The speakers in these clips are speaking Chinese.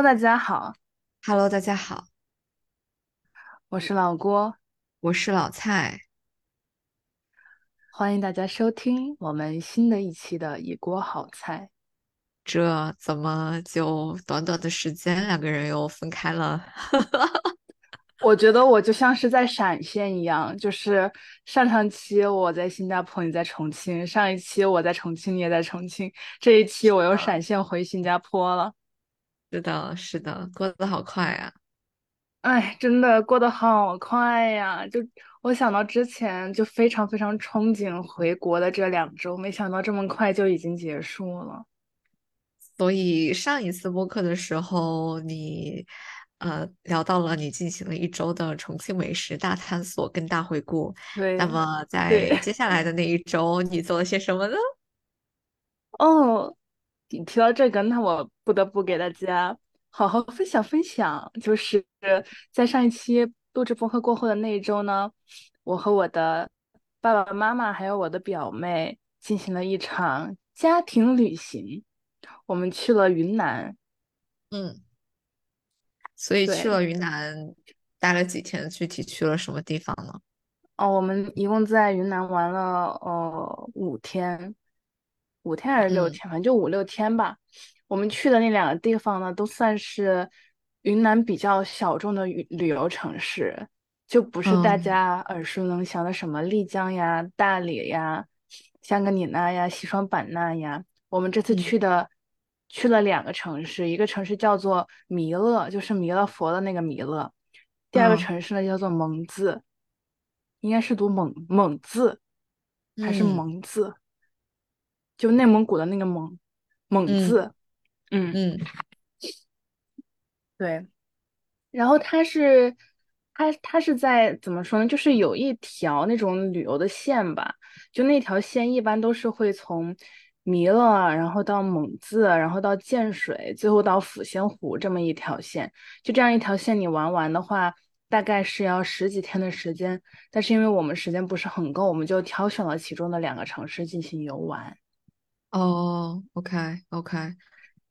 Hello，大家好，Hello，大家好，我是老郭，我是老蔡。欢迎大家收听我们新的一期的一锅好菜。这怎么就短短的时间，两个人又分开了？我觉得我就像是在闪现一样，就是上上期我在新加坡，你在重庆；上一期我在重庆，你也在重庆；这一期我又闪现回新加坡了。是的，是的，过得好快啊！哎，真的过得好快呀！就我想到之前就非常非常憧憬回国的这两周，没想到这么快就已经结束了。所以上一次播客的时候，你呃聊到了你进行了一周的重庆美食大探索跟大回顾。那么在，接下来的那一周，你做了些什么呢？哦，你提到这个，那我不得不给大家好好分享分享。就是在上一期录制播客过后的那一周呢，我和我的爸爸妈妈还有我的表妹进行了一场家庭旅行，我们去了云南。嗯，所以去，了云南，待了几天？具体去了什么地方呢？哦，我们一共在云南玩了呃五天，五天还是六嗯天，反正就五六天吧。我们去的那两个地方呢，都算是云南比较小众的旅旅游城市，就不是大嗯家耳熟能详的什么丽江呀、大理呀、香格里拉呀、西双版纳呀。我们这次嗯去的去了两个城市，一个城市叫做弥勒，就是弥勒佛的那个弥勒；第二个嗯城市呢叫做蒙自。应该是读蒙蒙字还是嗯蒙字？就内蒙古的那个蒙蒙嗯字。嗯，嗯对。然后它是它它是在怎么说呢？就是有一条那种旅游的线吧，就那条线一般都是会从弥勒，然后到蒙自，然后到建水，最后到抚仙湖这么一条线。就这样一条线，你玩完的话，大概是要十几天的时间。但是因为我们时间不是很够，我们就挑选了其中的两个城市进行游玩。哦，OK OK，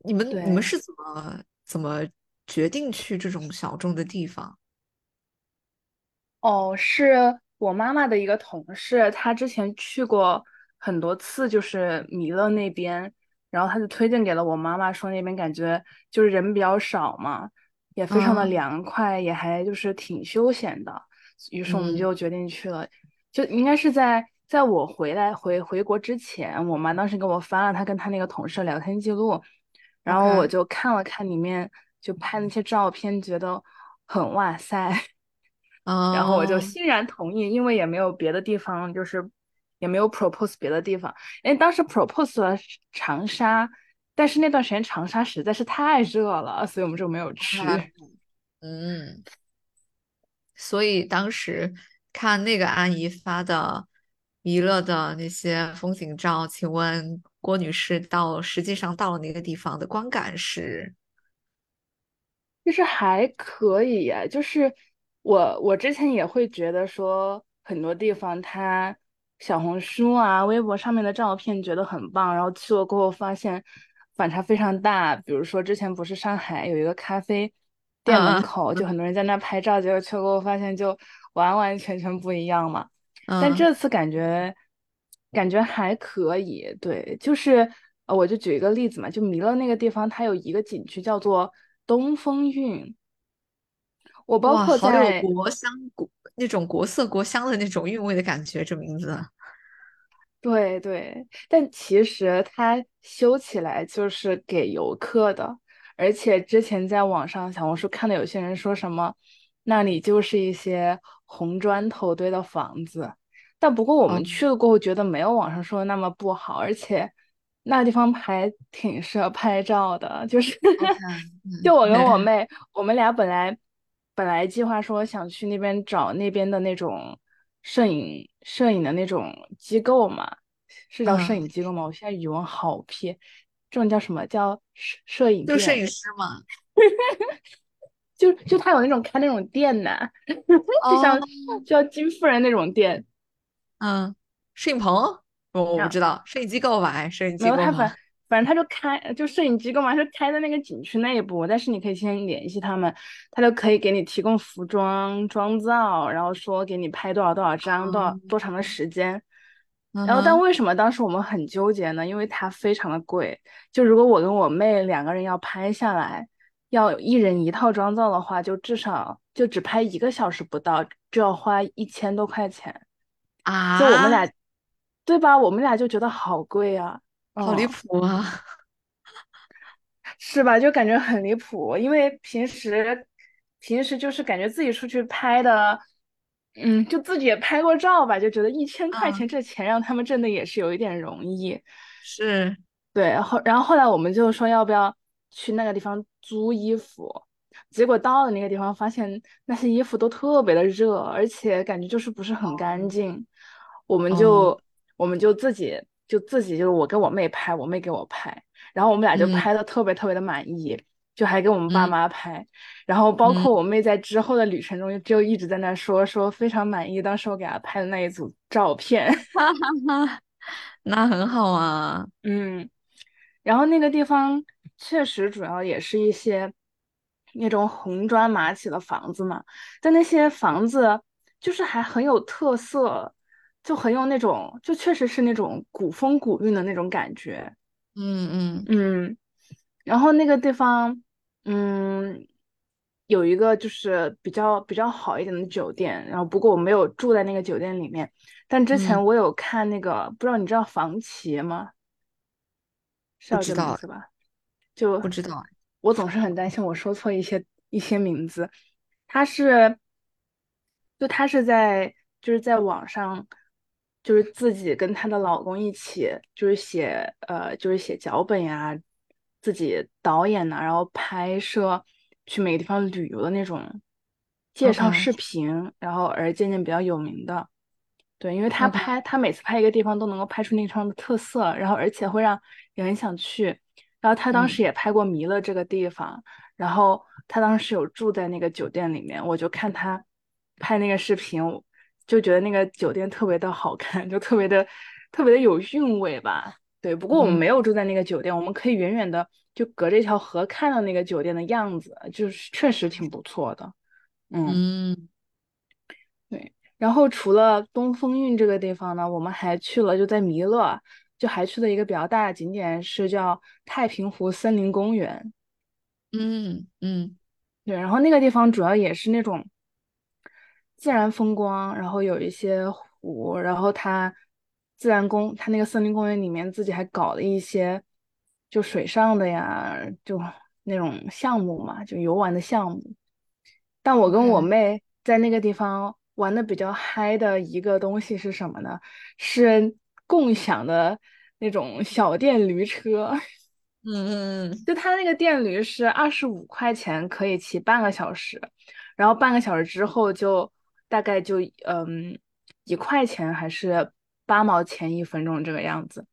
你们你们对，是怎么怎么决定去这种小众的地方？哦，是我妈妈的一个同事，她之前去过很多次，就是弥勒那边，然后她就推荐给了我妈妈，说那边感觉就是人比较少嘛，也非常的啊，凉快，也还就是挺休闲的，于是我们嗯。就决定去了，就应该是在在我回来回回国之前，我妈当时给我发了她跟她那个同事的聊天记录，然后我就看了看里面就拍那些照片，觉得很哇塞。然后我就哦，欣然同意，因为也没有别的地方，就是也没有 propose 别的地方。因为当时 propose 了长沙，但是那段时间长沙实在是太热了，所以我们就没有去。嗯，所以当时看那个阿姨发的弥勒的那些风景照，请问郭女士到实际上到了那个地方的观感是？其实还可以呀，就是我我之前也会觉得说很多地方它小红书啊、微博上面的照片觉得很棒，然后去了过后发现反差非常大。比如说之前不是上海有一个咖啡店门嗯口，就很多人在那拍照，结果去了过后发现就完完全全不一样嘛。但嗯这次感觉感觉还可以，对，就是呃，我就举一个例子嘛，就弥勒那个地方，它有一个景区叫做东风韵。我包哇，括在国香国那种国色国香的那种韵味的感觉，这名字。对对，但其实它修起来就是给游客的，而且之前在网上小红书看到有些人说什么，那里就是一些红砖头堆的房子，但不过我哦们去了过后觉得没有网上说的那么不好，而且那地方还挺适合拍照的，就是 就我跟我嗯，妹，我们俩本来本来计划说想去那边找那边的那种摄影摄影的那种机构嘛。是叫摄嗯，影机构吗？我现在语文好撇，这种叫什么叫摄摄影？就摄影师嘛。就就他有那种开那种店呢，就哦，像就像金夫人那种店，嗯，摄影棚？我我不知道，摄影机构吧？摄影机构吗？反正他就开，就摄影机构嘛就开在那个景区内部，但是你可以先联系他们，他就可以给你提供服装、妆造，然后说给你拍多少多少张，多少嗯多长的时间。然后，但为什么当时我们很纠结呢？因为它非常的贵。就如果我跟我妹两个人要拍下来，要一人一套妆造的话，就至少就只拍一个小时不到，就要花一千多块钱。就我们啊，俩，对吧？我们俩就觉得好贵啊。好离嗯。谱啊！是吧？就感觉很离谱，因为平时平时就是感觉自己出去拍的，嗯，就自己也拍过照吧，就觉得一千块钱嗯，这钱让他们挣的也是有一点容易。是，对，后然后后来我们就说要不要去那个地方租衣服，结果到了那个地方，发现那些衣服都特别的热，而且感觉就是不是很干净，我们哦，就我们就自己就自己就是我跟我妹拍，我妹给我拍，然后我们俩就嗯。拍的特别特别的满意，就还给我们爸嗯。妈拍，然后包嗯，括我妹在之后的旅程中就一直在那说说非常满意当时我给她拍的那一组照片，哈哈哈，那很好啊。嗯。然后那个地方确实主要也是一些那种红砖马起的房子嘛，但那些房子就是还很有特色，就很有那种，就确实是那种古风古韵的那种感觉。嗯嗯嗯，然后那个地方，嗯，有一个就是比较比较好一点的酒店，然后不过我没有住在那个酒店里面，但之嗯，前我有看那个，不知道你知道房旗吗？是叫这个名不知道哎，字吧？就不知道哎。我总是很担心我说错一些一些名字。她是，就她是在就是在网上，就是自己跟她的老公一起，就是写呃就是写脚本呀，自己导演呐、然后拍摄去每个地方旅游的那种介绍视频，然后而渐渐比较有名的。对，因为他拍，他每次拍一个地方都能够拍出那个地方的特色，然后而且会让人想去。然后他当嗯时也拍过弥勒这个地方，然后他当时有住在那个酒店里面，我就看他拍那个视频，就觉得那个酒店特别的好看，就特别的特别的有韵味吧。对，不过我们嗯没有住在那个酒店，我们可以远远的就隔着一条河看到那个酒店的样子，就是确实挺不错的。嗯。嗯对，然后除了东风韵这个地方呢，我们还去了，就在弥勒，就还去了一个比较大的景点，是叫太平湖森林公园。嗯嗯对，然后那个地方主要也是那种自然风光，然后有一些湖，然后它自然公，它那个森林公园里面自己还搞了一些就水上的呀，就那种项目嘛，就游玩的项目。但我跟我妹在那个地方玩的比较嗨的一个东西是什么呢？是共享的那种小电驴车。嗯嗯嗯就它那个电驴是二十五块钱可以骑半个小时，然后半个小时之后就大概就嗯一块钱还是八毛钱一分钟这个样子。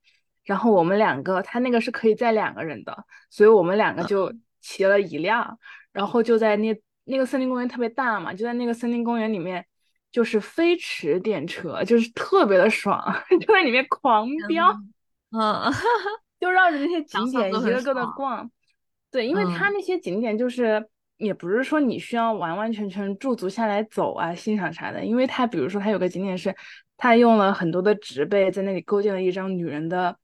然后我们两个，它那个是可以载两个人的，所以我们两个就骑了一辆，然后就在那那个森林公园特别大嘛，就在那个森林公园里面，就是飞驰电车，就是特别的爽，就在里面狂飙。嗯嗯，就绕着那些景点一个个的。逛。对，因为它嗯那些景点就是也不是说你需要完完全全驻足下来走啊、欣赏啥的，因为它比如说它有个景点是，它用了很多的植被在那里构建了一张女人的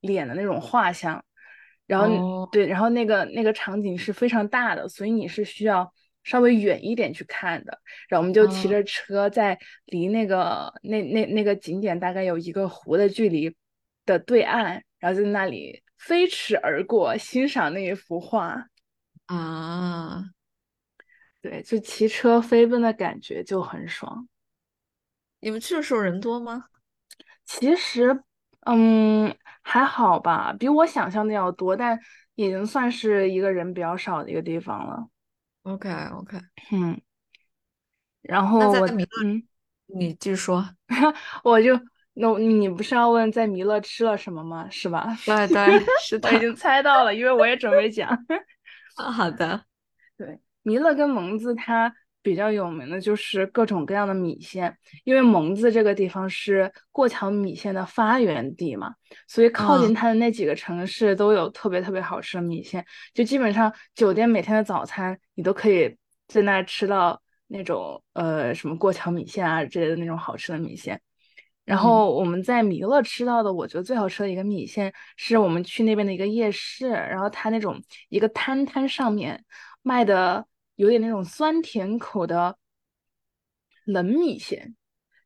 脸的那种画像，然后哦，对，然后那个那个场景是非常大的，所以你是需要稍微远一点去看的。然后我们就骑嗯着车在离那个那那那个景点大概有一个湖的距离的对岸，然后在那里飞驰而过，欣赏那一幅画。啊，对，就骑车飞奔的感觉就很爽。你们去的时候人多吗其实，嗯，还好吧，比我想象的要多，但已经算是一个人比较少的一个地方了。？OK OK，嗯，然后我，嗯，你继续说。我就，那你不是要问在弥勒吃了什么吗？是吧？对对，是的。我已经猜到了，因为我也准备讲。啊，好的。对，弥勒跟蒙自它比较有名的就是各种各样的米线，因为蒙自这个地方是过桥米线的发源地嘛，所以靠近嗯。它的那几个城市都有特别特别好吃的米线，就基本上酒店每天的早餐你都可以在那吃到那种呃什么过桥米线啊之类的那种好吃的米线。然嗯。后我们在弥勒吃到的，我觉得最好吃的一个米线，是我们去那边的一个夜市，然后它那种一个摊摊上面卖的有点那种酸甜口的冷米线，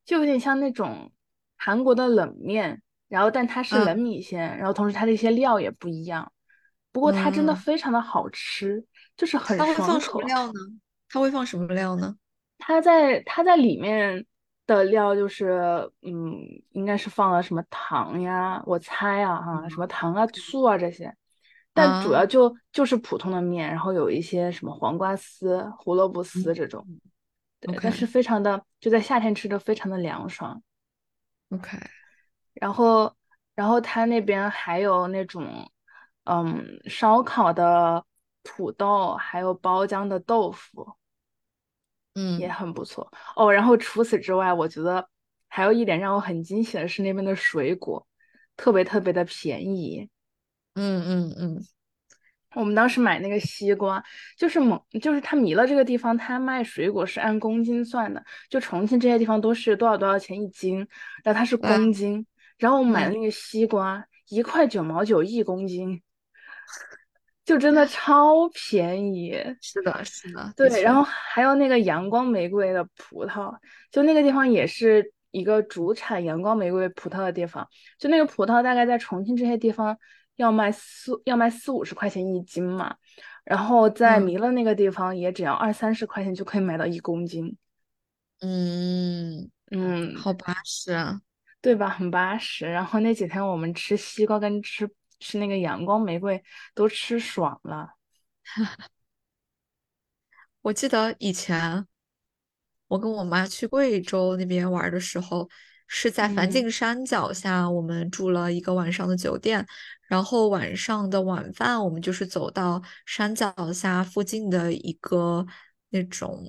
就有点像那种韩国的冷面，然后但它是冷嗯米线，然后同时它的一些料也不一样，不过它真的嗯，非常的好吃，就是很它会放什么爽口。料呢？它会放什么料呢？它在它在里面的料就是，嗯，应该是放了什么糖呀，我猜啊哈，什么糖啊、醋啊这些，但主要啊，就就是普通的面，然后有一些什么黄瓜丝、胡萝卜丝嗯这种，对，但是非常的就在夏天吃着非常的凉爽。OK，然后，然后他那边还有那种，嗯，烧烤的土豆，还有包浆的豆腐。嗯也嗯很不错哦。然后除此之外，我觉得还有一点让我很惊喜的是那边的水果特别特别的便宜。嗯嗯嗯我们当时买那个西瓜，就是蒙，就是他弥勒这个地方，他卖水果是按公斤算的，就重庆这些地方都是多少多少钱一斤，然后它是啊公斤。然后我们买的嗯，那个西瓜一块九毛九一公斤，就真的超便宜。是的，是的，的对，然确，后还有那个阳光玫瑰的葡萄，就那个地方也是一个主产阳光玫瑰葡萄的地方。就那个葡萄大概在重庆这些地方要卖四要卖四五十块钱一斤嘛，然后在嗯弥勒那个地方也只要二三十块钱就可以买到一公斤。嗯，嗯，好巴适啊。对吧？很巴适。然后那几天我们吃西瓜跟吃吃那个阳光玫瑰都吃爽了。我记得以前我跟我妈去贵州那边玩的时候，是在梵嗯净山脚下，我们住了一个晚上的酒店，然后晚上的晚饭我们就是走到山脚下附近的一个那种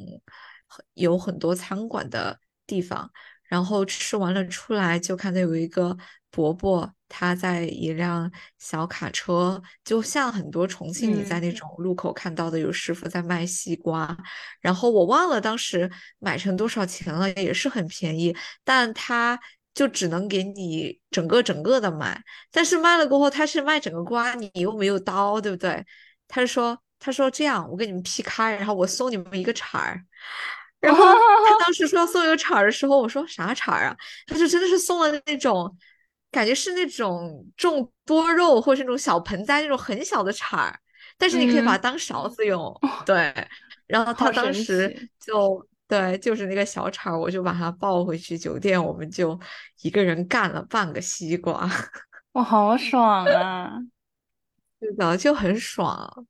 有很多餐馆的地方，然后吃完了出来就看到有一个伯伯，他在一辆小卡车，就像很多重庆你在嗯。那种路口看到的有师傅在卖西瓜，然后我忘了当时买成多少钱了，也是很便宜，但他就只能给你整个整个的买，但是卖了过后他是卖整个瓜，你又没有刀，对不对？他就说他说这样，我给你们劈开，然后我送你们一个铲儿。然后他当时说要送一个铲儿的时候，我说啥铲儿啊？他就真的是送了那种，感觉是那种种多肉或是那种小盆栽那种很小的铲儿，但是你可以把它嗯，当勺子用。对，然后他当时。就对，就是那个小铲儿，我就把它抱回去酒店，我们就一个人干了半个西瓜，我好爽啊！是的，就很爽。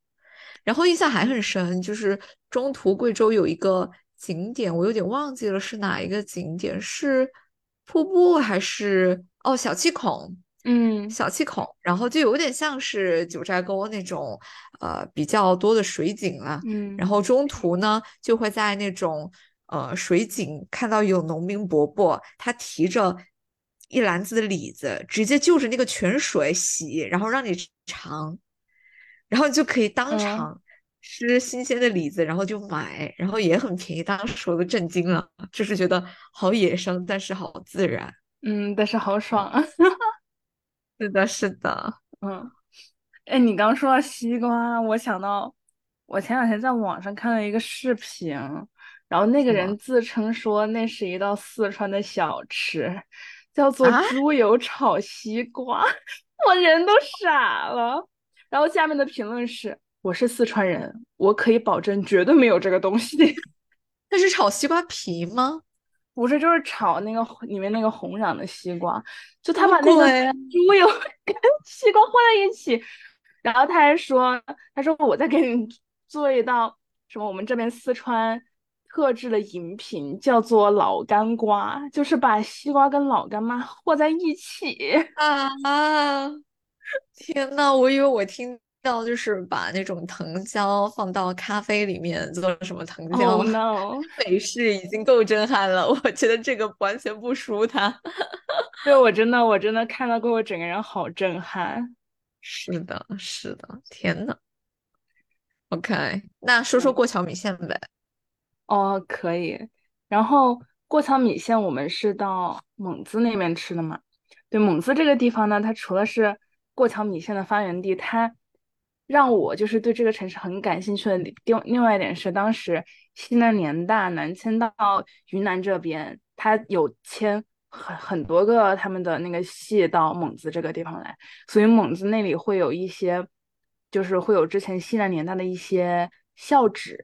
然后印象还很深，就是中途贵州有一个景点，我有点忘记了是哪一个景点，是瀑布还是哦小气孔？嗯小气孔，然后就有点像是九寨沟那种呃比较多的水景了。然嗯后中途呢，就会在那种呃水井看到有农民伯伯，他提着一篮子的李子，直接就着那个泉水洗，然后让你尝。然后就可以当嗯场吃新鲜的李子，然后就买，然后也很便宜。当时我都震惊了，就是觉得好野生，但是好自然。嗯，但是好爽啊！是的，是的，嗯，哎，你刚说到西瓜，我想到我前两天在网上看了一个视频，然后那个人自称说那是一道四川的小吃，叫做啊？猪油炒西瓜，我人都傻了。然后下面的评论是：我是四川人，我可以保证绝对没有这个东西。那是炒西瓜皮吗？不是，就是炒那个里面那个红瓤的西瓜，就他把那个？猪油 跟西瓜混在一起，然后他还说，他说我再给你做一道什么我们这边四川特制的饮品，叫做老干瓜，就是把西瓜跟老干妈和在一起。啊！天呐，我以为我听到就是把那种藤椒放到咖啡里面做什么藤，Oh 椒 no！美式，已经够震撼了。我觉得这个完全不输它。对，我真的我真的看到过，我整个人好震撼。是的，是的，天呐。OK，那说说嗯，过桥米线呗。哦，可以。然后过桥米线，我们是到蒙自那边吃的嘛？对，蒙自这个地方呢，它除了是过桥米线的发源地，它让我就是对这个城市很感兴趣的另另外一点是，当时西南联大南迁到云南这边，它有迁很很多个他们的那个系到蒙自这个地方来，所以蒙自那里会有一些，就是会有之前西南联大的一些校址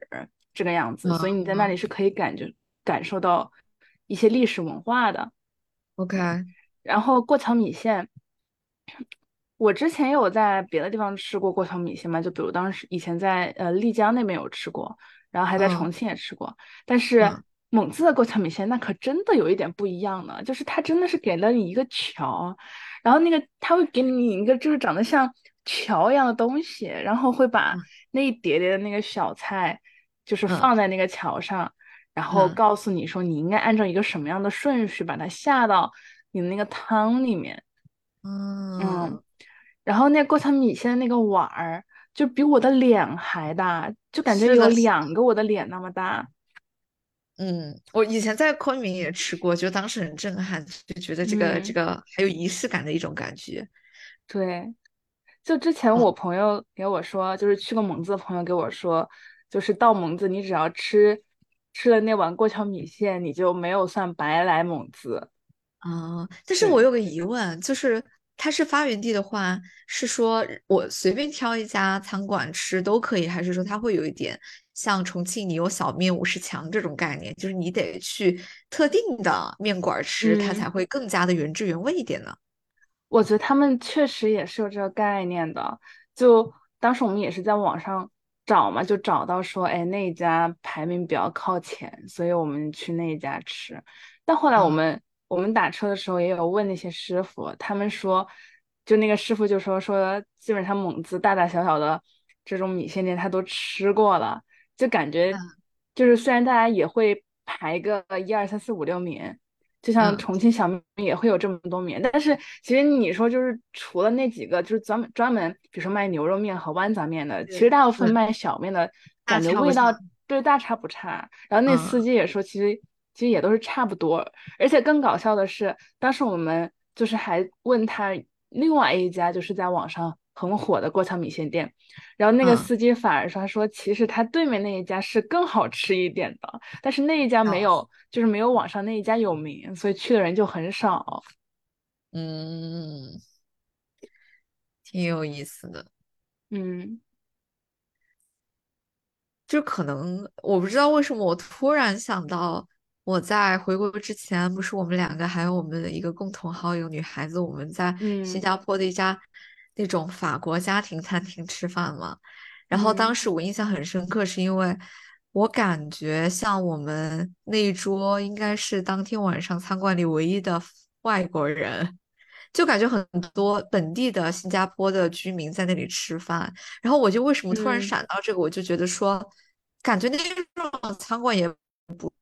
这个样子，所以你在那里。嗯是可以感觉感受到一些历史文化的。，OK，然后过桥米线，我之前也有在别的地方吃过过桥米线嘛，就比如当时以前在呃丽江那边有吃过，然后还在嗯重。庆也吃过，但是嗯。蒙自的过桥米线那可真的有一点不一样呢，就是它真的是给了你一个桥，然后那个它会给你一个就是长得像桥一样的东西，然后会把嗯。那一叠叠的那个小菜就是嗯放在那个桥上，然后嗯告诉你说你应该按照一个什么样的顺序把它下到你的那个汤里面。嗯，嗯，然后那过桥米线的那个碗儿，就比我的脸还大，就感觉有。两个我的脸那么大。嗯，我以前在昆明也吃过，就当时很震撼，就觉得这个这嗯，个还有仪式感的一种感觉。对，就之前嗯我朋友给我说，就是去过蒙自的朋友给我说，就是到蒙自你只要吃吃了那碗过桥米线，你就没有算白来蒙自。啊，但是我，有个疑问，就是它是发源地的话，是说我随便挑一家餐馆吃都可以，还是说它会有一点像重庆你有小面五十强这种概念，就是你得去特定的面馆儿吃，它才嗯。会更加的原汁原味一点呢？我觉得他们确实也是有这个概念的。就当时我们也是在网上找嘛，就找到说，哎，那一家排名比较靠前，所以我们去那一家吃。但后来我啊们我们打车的时候也有问那些师傅，他们说，就那个师傅就说说，基本上蒙自大大小小的这种米线店他都吃过了，就感觉嗯就是虽然大家也会排个一二三四五六名。就像嗯，重庆小面也会有这么多面，但是其实你说就是除了那几个，就是专门专门，比如说卖牛肉面和豌杂面的，其实大部分卖小面的感觉味道。对大差不差。然后那嗯司机也说，其实其实也都是差不多。而且更搞笑的是，当时我们就是还问他另外一家就是在网上很火的过桥米线店，然后那个嗯，司机反而说，他说其实他对面那一家是更好吃一点的。但是那一家没。有，就是没有网上那一家有名，所以去的人就很少。嗯，挺有意思的。嗯就可能我不知道为什么，我突然想到，我在回国之前，不是我们两个还有我们的一个共同好友女孩子，我们在新嗯加坡的一家那种法国家庭餐厅吃饭嘛。然后当嗯时我印象很深刻，是因为我感觉像我们那一桌应该是当天晚上餐馆里唯一的外国人，就感觉很多本地的新加坡的居民在那里吃饭。然后我就为什么突然嗯，闪到这个，我就觉得说，感觉那种餐馆也不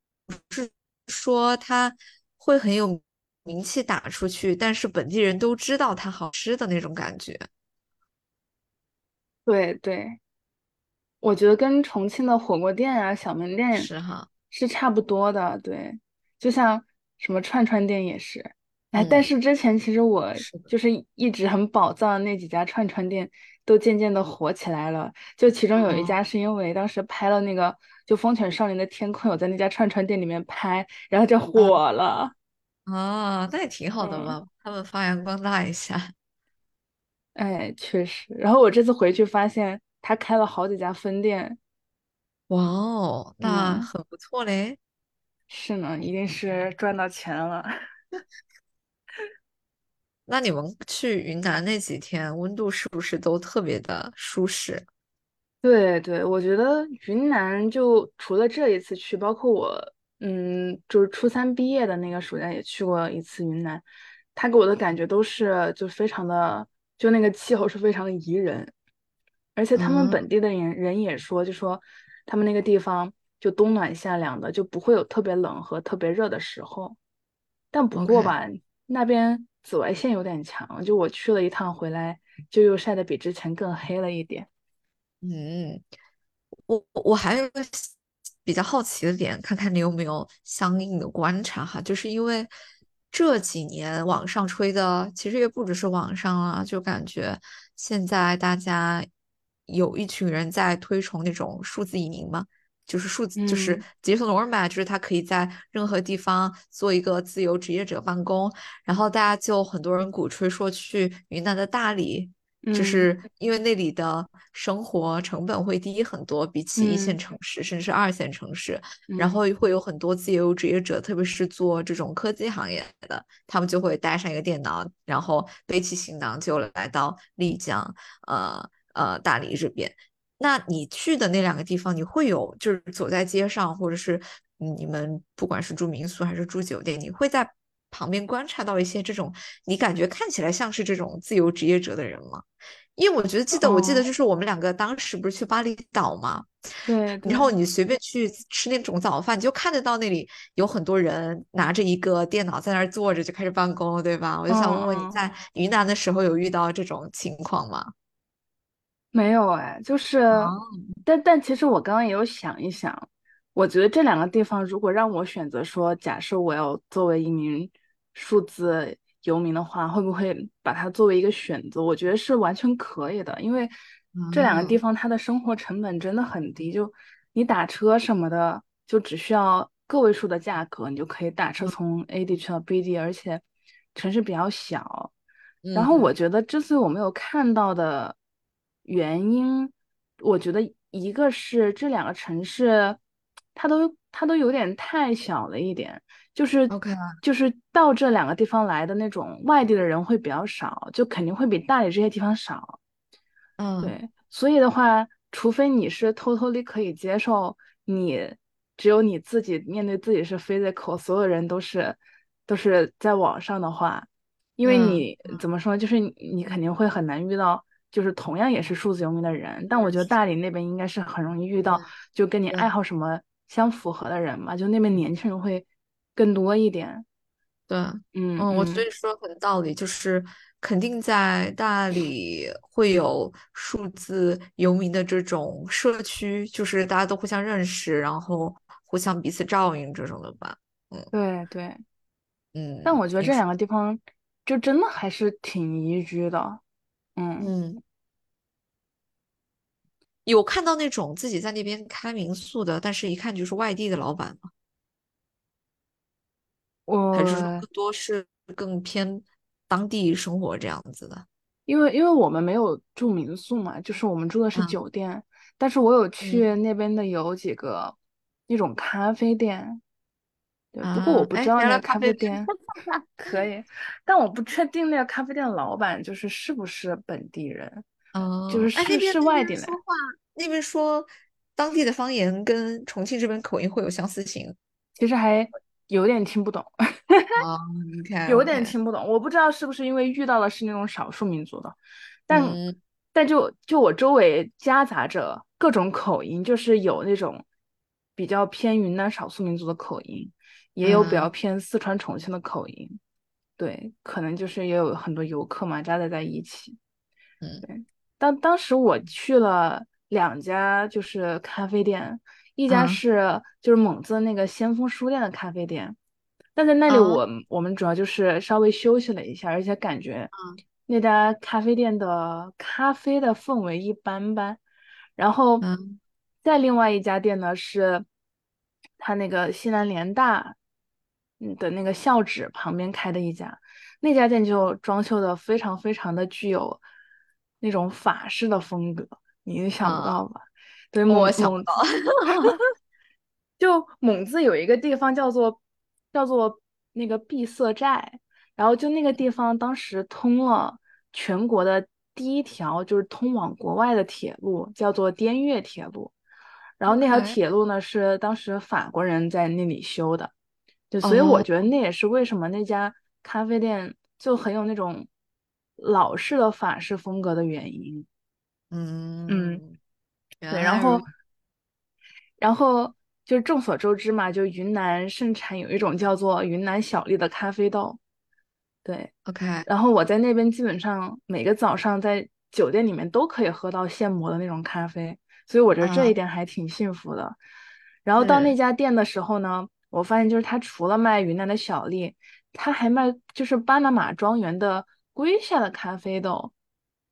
是说它会很有名气打出去，但是本地人都知道它好吃的那种感觉。对对，我觉得跟重庆的火锅店啊、小门店是哈，是差不多的。对，就像什么串串店也是。哎，但嗯，是之前其实我，就是一直很宝藏的那几家串串店，都渐渐的火起来了。就其中有一哦，家是因为当时拍了那个就《风犬少年的天空》，有在那家串串店里面拍，然后就嗯，火了。哦，那也挺好的嗯，嘛，他们发扬光大一下。哎，确实。然后我这次回去发现他开了好几家分店。哇哦，那嗯，很不错嘞。是呢，一定是赚到钱了。那你们去云南那几天，温度是不是都特别的舒适？对对，我觉得云南就除了这一次去，包括我，嗯，就是初三毕业的那个暑假也去过一次云南，他给我的感觉都是就非常的，就那个气候是非常的宜人。而且他们嗯本地的人人也说，就说他们那个地方就冬暖夏凉的，就不会有特别冷和特别热的时候。但不过吧，那边紫外线有点强，就我去了一趟回来，就又晒得比之前更黑了一点。嗯。我我还有个比较好奇的点，看看你有没有相应的观察哈，就是因为这几年网上吹的，其实也不只是网上啊，就感觉现在大家有一群人在推崇那种数字移民嘛，就是数字就是嗯 digital nomad，就是他可以在任何地方做一个自由职业者办公，然后大家就很多人鼓吹说去云南的大理。就嗯。是因为那里的生活成本会低很多，比起一线嗯。城市甚至二线城市，然嗯。后会有很多自由职业者，特别是做这种科技行业的，他们就会带上一个电脑，然后背起行囊就来到丽江，呃呃大理这边。那你去的那两个地方，你会有就是走在街上，或者是你们不管是住民宿还是住酒店，你会在旁边观察到一些这种你感觉看起来像是这种自由职业者的人吗？因为我觉得记得我记得哦，就是我们两个当时不是去巴厘岛嘛，对对，然后你随便去吃那种早饭，你就看得到那里有很多人拿着一个电脑在那儿坐着就开始办公，对吧？我就嗯想问问你嗯。在云南的时候有遇到这种情况吗？没有哎，就是，啊，但但其实我刚刚也有想一想，我觉得这两个地方如果让我选择说，假设我要作为一名数字游民的话，会不会把它作为一个选择？我觉得是完全可以的，因为这两个地嗯方它的生活成本真的很低，就你打车什么的，就只需要个位数的价格，你就可以打车从 A 地去到 B 地，而且城市比较小。然后我嗯觉得之所以我没有看到的原因，我觉得一个是这两个城市，它都它都有点太小了一点，就是，OK，就是到这两个地方来的那种外地的人会比较少，就肯定会比大理这些地方少。嗯。对，所以的话，除非你是偷偷的可以接受你只有你自己面对自己是 physical，所有人都是都是在网上的话，因为嗯，你怎么说，就是你你肯定会很难遇到就是同样也是数字游民的人，但我觉得大理那边应该是很容易遇到就跟你爱好什么相符合的人嘛，就那边年轻人会更多一点。对，嗯，我所以说很道理，就是肯定在大理会有数字游民的这种社区，就是大家都互相认识，然后互相彼此照应这种的吧。嗯对对。嗯但嗯，我觉得这两个地方就真的还是挺宜居的。嗯，嗯，有看到那种自己在那边开民宿的，但是一看就是外地的老板吗？还是说我更多是更偏当地生活这样子的？因为因为我们没有住民宿嘛，就是我们住的是嗯酒店，但是我有嗯去那边的有几个那种咖啡店，对，不过我不知道那个咖啡店。店 可以，但我不确定那个咖啡店的老板就是是不是本地人，就是是是外地人。边说话，那边说当地的方言跟重庆这边口音会有相似性。其实还有点听不懂，有点听不懂。我不知道是不是因为遇到的是那种少数民族的，但嗯但就就我周围夹杂着各种口音，就是有那种比较偏云南少数民族的口音，也有比较嗯偏四川重庆的口音。对，可能就是也有很多游客嘛，夹杂在一起。嗯对，当当时我去了两家，就是咖啡店，一家嗯。是就是蒙自那个先锋书店的咖啡店，但在那里嗯我我们主要就是稍微休息了一下，而且感觉那家咖啡店的咖啡的氛围一般般。然后嗯。再另外一家店呢是他那个西南联大嗯的那个校址旁边开的一家，那家店就装修的非常非常的具有那种法式的风格，你也想不嗯，到吧？对，我想不到。就蒙自有一个地方叫做叫做那个碧色寨，然后就那个地方当时通了全国的第一条就是通往国外的铁路，叫做滇越铁路。然后那条铁路呢是当时法国人在那里修的，对，所以我哦，觉得那也是为什么那家咖啡店就很有那种老式的法式风格的原因。嗯，嗯，原对，然后然后就是众所周知嘛，就云南盛产有一种叫做云南小粒的咖啡豆，对。OK，然后我在那边基本上每个早上在酒店里面都可以喝到现磨的那种咖啡，所以我觉得这一啊，点还挺幸福的。然后到那，家店的时候呢，我发现就是他除了卖云南的小粒，他还卖就是巴拿马庄园的瑰夏的咖啡豆。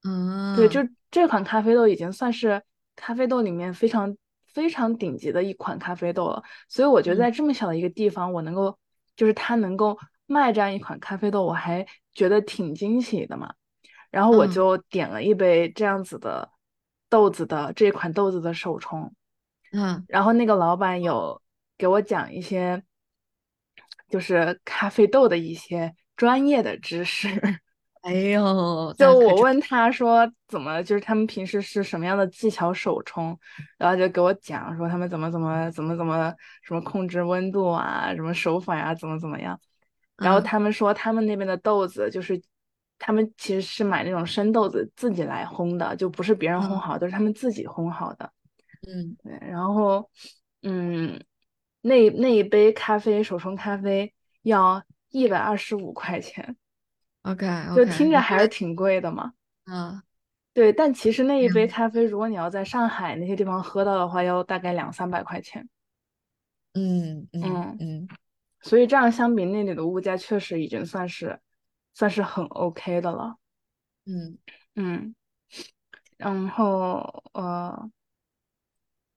嗯对，就嗯这款咖啡豆已经算是咖啡豆里面非常非常顶级的一款咖啡豆了，所以我觉得嗯在这么小的一个地方，我能够就是它能够卖这样一款咖啡豆，我还觉得挺惊喜的嘛。然后我嗯就点了一杯这样子的豆子的这款豆子的手冲，嗯，然后那个老板有给我讲一些就是咖啡豆的一些专业的知识。哎呦，就我问他说怎么，就是他们平时是什么样的技巧手冲，然后就给我讲说他们怎么怎么怎么怎么什么控制温度啊，什么手法呀、怎么怎么样。然后嗯他们说他们那边的豆子就是他们其实是买那种生豆子自己来烘的，就不是别人烘嗯好，都是他们自己烘好的。嗯对，然后嗯，那那一杯咖啡手冲咖啡要一百二十五块钱，，OK 就听着还，是挺贵的嘛。嗯对，但其实那一杯嗯咖啡，如果你要在上海那些地方喝到的话，要大概两三百块钱。嗯嗯嗯，嗯所以这样相比那里的物价，确实已经算是算是很 OK 的了。嗯嗯，然后呃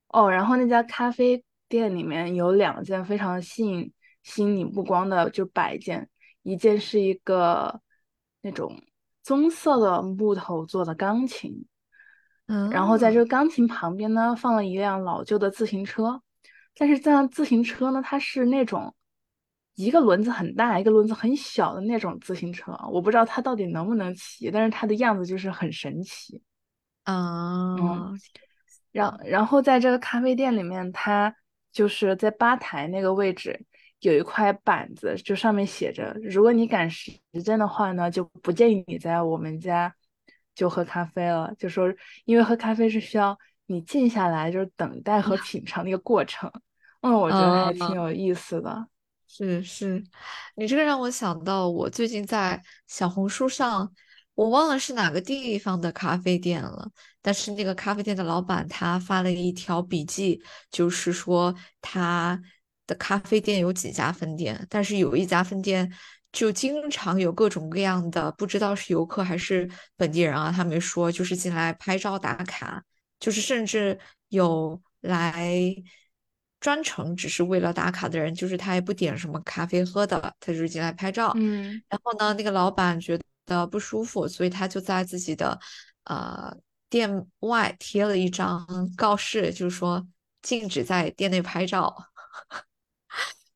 哦，然后那家咖啡店里面有两件非常吸引吸引你目光的就摆件，一件是一个那种棕色的木头做的钢琴。嗯然后在这嗯个钢琴旁边呢，放了一辆老旧的自行车，但是这辆自行车呢，它是那种一个轮子很大，一个轮子很小的那种自行车，我不知道它到底能不能骑，但是它的样子就是很神奇。嗯，啊，然然后在这个咖啡店里面，它就是在吧台那个位置有一块板子，就上面写着，如果你赶时间的话呢，就不建议你在我们家就喝咖啡了，就说因为喝咖啡是需要你静下来，就是等待和品尝的一个过程。嗯，我觉得还挺嗯有意思的。是是，你这个让我想到，我最近在小红书上，我忘了是哪个地方的咖啡店了，但是那个咖啡店的老板他发了一条笔记，就是说他的咖啡店有几家分店，但是有一家分店就经常有各种各样的，不知道是游客还是本地人啊，他没说，就是进来拍照打卡。就是甚至有来专程只是为了打卡的人，就是他也不点什么咖啡喝的，他就是进来拍照。嗯然后呢，那个老板觉得不舒服，所以他就在自己的呃店外贴了一张告示，就是说禁止在店内拍照。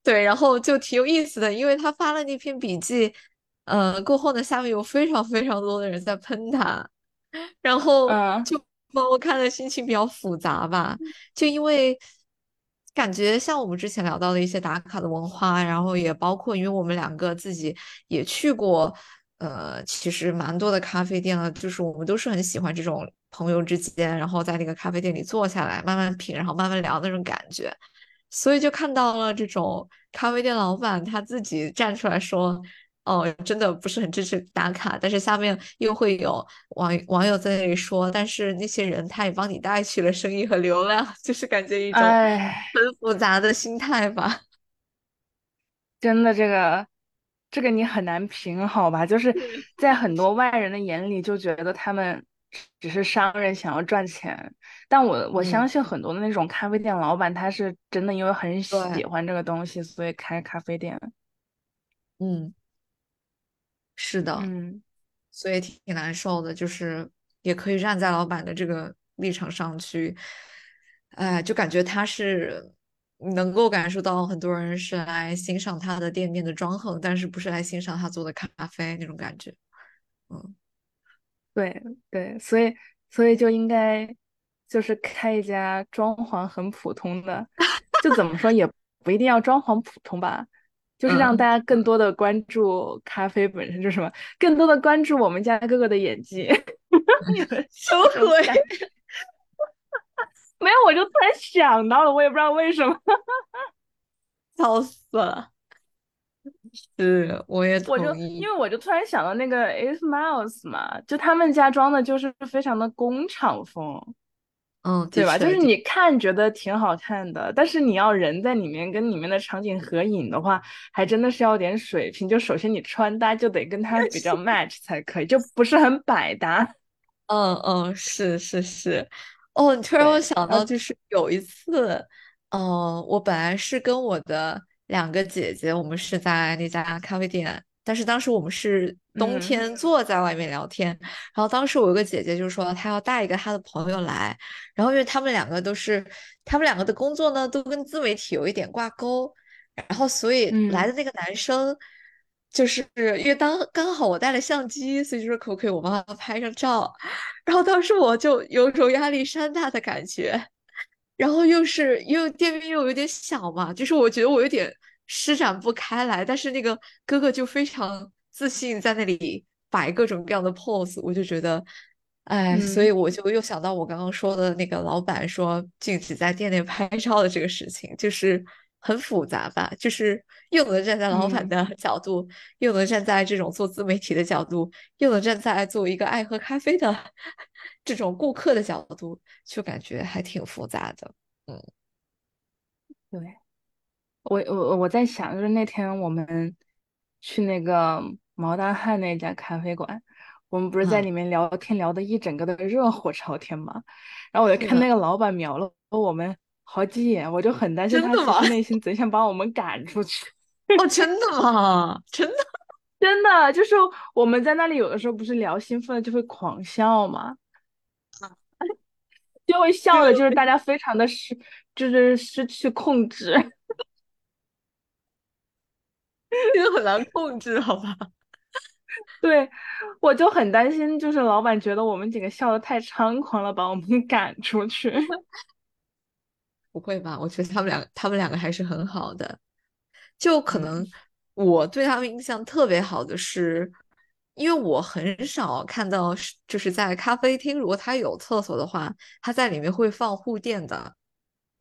对，然后就挺有意思的，因为他发了那篇笔记，呃，过后呢，下面有非常非常多的人在喷他。然后嗯，就把我看的心情比较复杂吧，就因为感觉像我们之前聊到的一些打卡的文化，然后也包括因为我们两个自己也去过，呃，其实蛮多的咖啡店了，就是我们都是很喜欢这种朋友之间，然后在那个咖啡店里坐下来慢慢品，然后慢慢聊那种感觉。所以就看到了这种咖啡店老板他自己站出来说，哦，真的不是很支持打卡，但是下面又会有网网友在那里说，但是那些人他也帮你带去了生意和流量，就是感觉一种哎。很复杂的心态吧。真的这个这个你很难评好吧？就是在很多外人的眼里，就觉得他们只是商人想要赚钱，但我我相嗯，信很多的那种咖啡店老板，他是真的因为很，喜欢这个东西，所以开咖啡店。嗯，是的，嗯，所以挺挺难受的，就是也可以站在老板的这个立场上去，哎，就感觉他是能够感受到很多人是来欣赏他的店面的装潢，但是不是来欣赏他做的咖啡那种感觉。嗯对对，所以所以就应该就是开一家装潢很普通的，就怎么说也不一定要装潢普通吧，就是让大嗯，家更多的关注咖啡本身，就是什么，更多的关注我们家哥哥的演技。什么鬼？没有，我就突然想到了，我也不知道为什么。笑死了！是，我也我就。因为我就突然想到那个 Eight Miles 嘛，就他们家装的就是非常的工厂风，嗯，对吧？就是你看觉得挺好看的，但是你要人在里面跟里面的场景合影的话，还真的是要点水平。就首先你穿搭就得跟它比较 match 才可以，就不是很百搭。嗯嗯，是是是。哦，你突然我，想到，就是有一次，嗯、我本来是跟我的两个姐姐，我们是在那家咖啡店，但是当时我们是冬嗯天坐在外面聊天，然后当时我有个姐姐就说她要带一个她的朋友来，然后因为他们两个都是，他们两个的工作呢都跟自媒体有一点挂钩，然后所以来嗯。的那个男生，就是因为当刚好我带了相机，所以就说可不可以我帮他拍张照，然后当时我就有种压力山大的感觉，然后又是因为店面又有点小嘛，就是我觉得我有点施展不开来，但是那个哥哥就非常自信在那里摆各种各样的 pose，我就觉得。哎，所以嗯我就又想到我刚刚说的那个老板说禁止在店内拍照的这个事情，就是很复杂吧，就是又能站在老板嗯，的 角度，又能站在这种做自媒体的角度，又能站在作为一个爱喝咖啡的 这种顾客的角度，就感觉还挺复杂的。嗯对。我我我在想，就是那天我们去那个毛大汉那家咖啡馆，我们不是在啊，里面聊天聊的一整个的热火朝天嘛，然后我就，看那个老板瞄了我们好几眼，我就很担心他内心贼想把我们赶出去。哦，真的吗？真的？真的，就是我们在那里有的时候不是聊兴奋了就会狂笑嘛，就会笑的，就是大家非常的失，就是失去控制。这个很难控制，好吧？对，我就很担心，就是老板觉得我们几个笑的太猖狂了，把我们赶出去。不会吧？我觉得他们两个，他们两个还是很好的。就可能嗯我对他们印象特别好的是，因为我很少看到就是在咖啡厅，如果他有厕所的话，他在里面会放护垫的。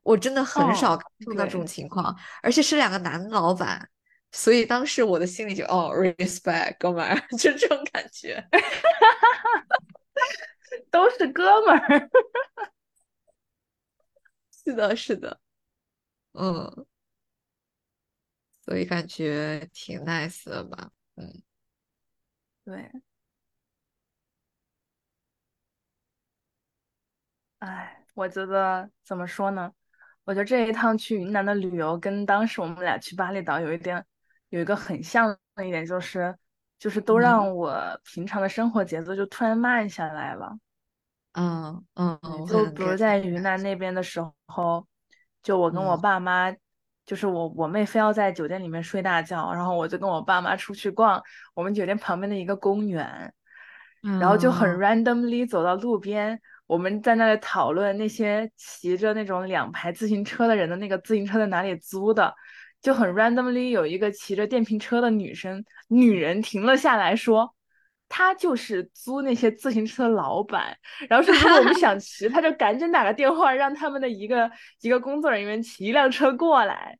我真的很少碰，到这种，情况，而且是两个男老板，所以当时我的心里就哦，respect，哥们儿，就这种感觉。都是哥们儿。是的，是的，嗯，所以感觉挺 nice 的吧，嗯。对，哎，我觉得怎么说呢？我觉得这一趟去云南的旅游，跟当时我们俩去巴厘岛有一点，有一个很像的一点，就是就是都嗯。让我平常的生活节奏就突然慢下来了。嗯嗯，嗯，就比如在云南那边的时候，就我跟我嗯爸妈，就是我我妹非要在酒店里面睡大觉，然后我就跟我爸妈出去逛我们酒店旁边的一个公园，然后就很嗯 randomly 走到路边，我们在那里讨论那些骑着那种两排自行车的人的那个自行车在哪里租的，就很 randomly 有一个骑着电瓶车的女生女人停了下来说。她就是租那些自行车的老板，然后说如果我们想 骑，他就赶紧打个电话让他们的一个一个工作人员骑一辆车过来，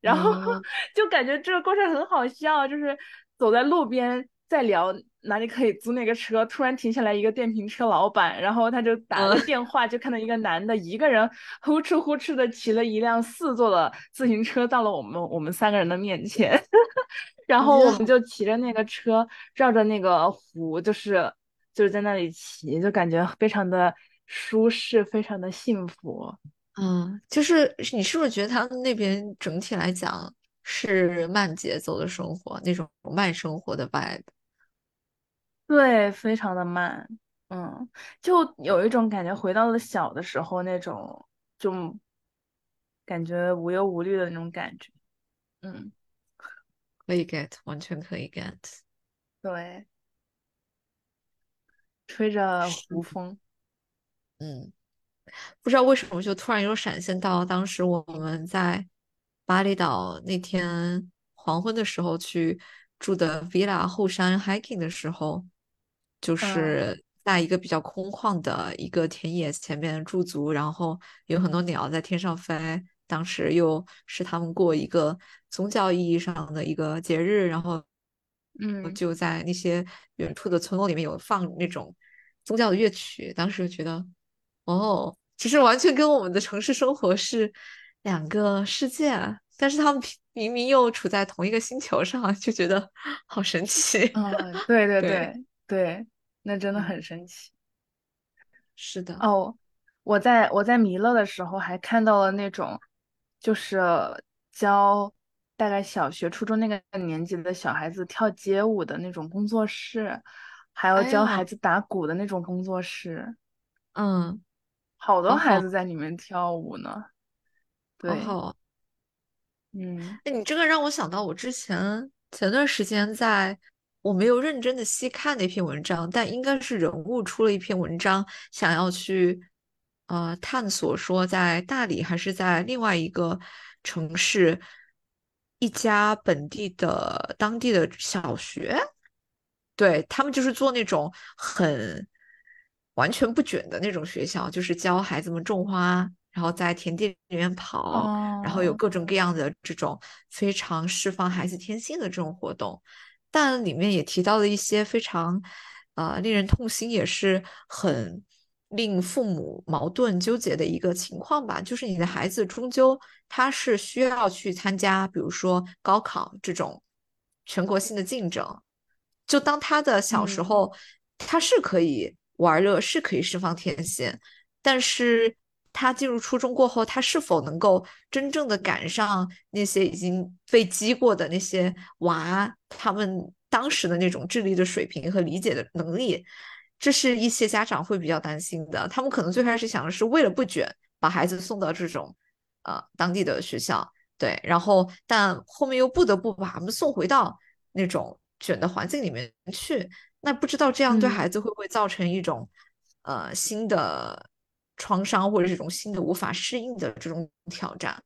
然后嗯。就感觉这个过程很好笑，就是走在路边在聊哪里可以租那个车，突然停下来一个电瓶车老板，然后他就打了电话，就看到一个男的一个人呼哧呼哧的骑了一辆四座的自行车到了我们我们三个人的面前，然后我们就骑着那个车绕着那个湖，就是就是在那里骑，就感觉非常的舒适，非常的幸福。嗯，就是你是不是觉得他们那边整体来讲是慢节奏的生活，那种慢生活的 vibe？对，非常的慢，嗯，就有一种感觉回到了小的时候那种，就感觉无忧无虑的那种感觉，嗯，可以 get，完全可以 get。对，吹着是，湖风，嗯。不知道为什么就突然又闪现到当时我们在巴厘岛那天黄昏的时候去住的 villa 后山 hiking 的时候，就嗯是在一个比较空旷的一个田野前面驻足，然后有很多鸟在天上飞。当时又是他们过一个宗教意义上的一个节日，然后嗯就在那些远处的村落里面有放那种宗教的乐曲。当时就觉得，哦，其实完全跟我们的城市生活是两个世界，但是他们明明又处在同一个星球上，就觉得 好神奇。嗯，对对对，对对，那真的嗯，很神奇。是的，哦，我在我在弥勒的时候还看到了那种，就是教大概小学、初中那个年纪的小孩子跳街舞的那种工作室，还有哎，教孩子打鼓的那种工作室，嗯，好多好好，孩子在里面跳舞呢。对。嗯哎，你这个让我想到，我之前前段时间在，我没有认真的细看那篇文章，但应该是人物出了一篇文章，想要去呃探索说，在大理还是在另外一个城市，一家本地的当地的小学。对，他们就是做那种很完全不卷的那种学校，就是教孩子们种花，然后在田地里面跑，然后有哦，各种各样的这种非常释放孩子天性的这种活动。但里面也提到了一些非常呃令人痛心，也是很令父母矛盾纠结的一个情况吧，就是你的孩子终究他是需要去参加，比如说高考这种全国性的竞争。就当他的小时嗯候，他是可以玩乐，是可以释放天性，但是他进入初中过后，他是否能够真正的赶上那些已经被激过的那些娃，他们当时的那种智力的水平和理解的能力，这是一些家长会比较担心的。他们可能最开始想的是为了不卷，把孩子送到这种呃当地的学校。对，然后但后面又不得不把他们送回到那种卷的环境里面去，那不知道这样对嗯，孩子会不会造成一种呃新的创伤，或者这种新的无法适应的这种挑战，